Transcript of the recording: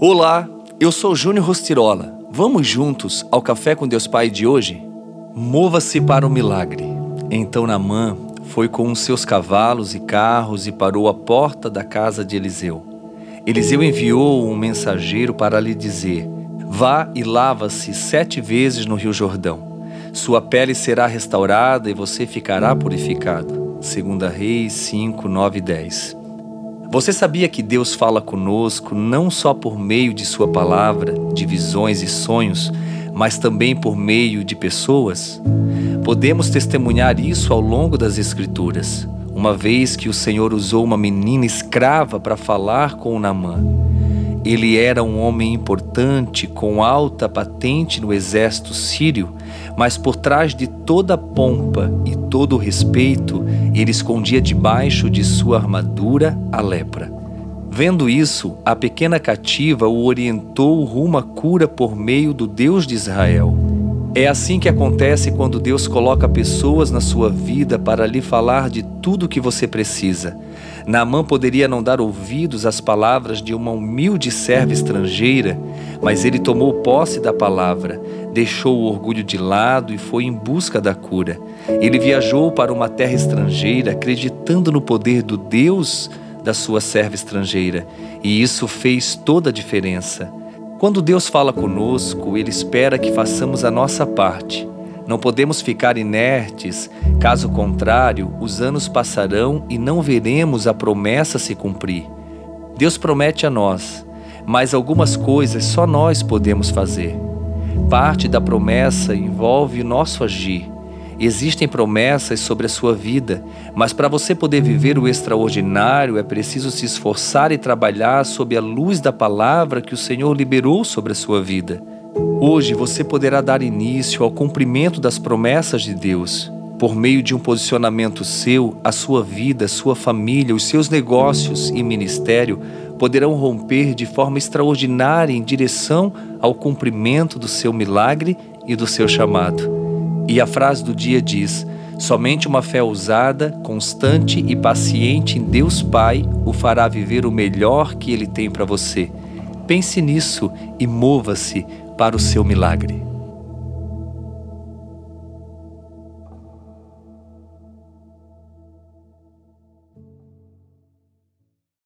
Olá, eu sou Júnior Rostirola. Vamos juntos ao Café com Deus Pai de hoje? Mova-se para o milagre. Então Namã foi com os seus cavalos e carros e parou à porta da casa de Eliseu. Eliseu enviou um mensageiro para lhe dizer: Vá e lava-se sete vezes no Rio Jordão. Sua pele será restaurada e você ficará purificado. 2 Reis 5, 9 e 10. Você sabia que Deus fala conosco não só por meio de Sua palavra, de visões e sonhos, mas também por meio de pessoas? Podemos testemunhar isso ao longo das Escrituras, uma vez que o Senhor usou uma menina escrava para falar com Naamã. Ele era um homem importante, com alta patente no exército sírio, mas por trás de toda a pompa e todo o respeito, ele escondia debaixo de sua armadura a lepra. Vendo isso, a pequena cativa o orientou rumo à cura por meio do Deus de Israel. É assim que acontece quando Deus coloca pessoas na sua vida para lhe falar de tudo o que você precisa. Naamã poderia não dar ouvidos às palavras de uma humilde serva estrangeira, mas ele tomou posse da palavra, deixou o orgulho de lado e foi em busca da cura. Ele viajou para uma terra estrangeira, acreditando no poder do Deus da sua serva estrangeira, e isso fez toda a diferença. Quando Deus fala conosco, Ele espera que façamos a nossa parte. Não podemos ficar inertes, caso contrário, os anos passarão e não veremos a promessa se cumprir. Deus promete a nós, mas algumas coisas só nós podemos fazer. Parte da promessa envolve o nosso agir. Existem promessas sobre a sua vida, mas para você poder viver o extraordinário é preciso se esforçar e trabalhar sob a luz da palavra que o Senhor liberou sobre a sua vida. Hoje você poderá dar início ao cumprimento das promessas de Deus. Por meio de um posicionamento seu, a sua vida, sua família, os seus negócios e ministério poderão romper de forma extraordinária em direção ao cumprimento do seu milagre e do seu chamado. E a frase do dia diz: Somente uma fé ousada, constante e paciente em Deus Pai o fará viver o melhor que Ele tem para você. Pense nisso e mova-se para o seu milagre.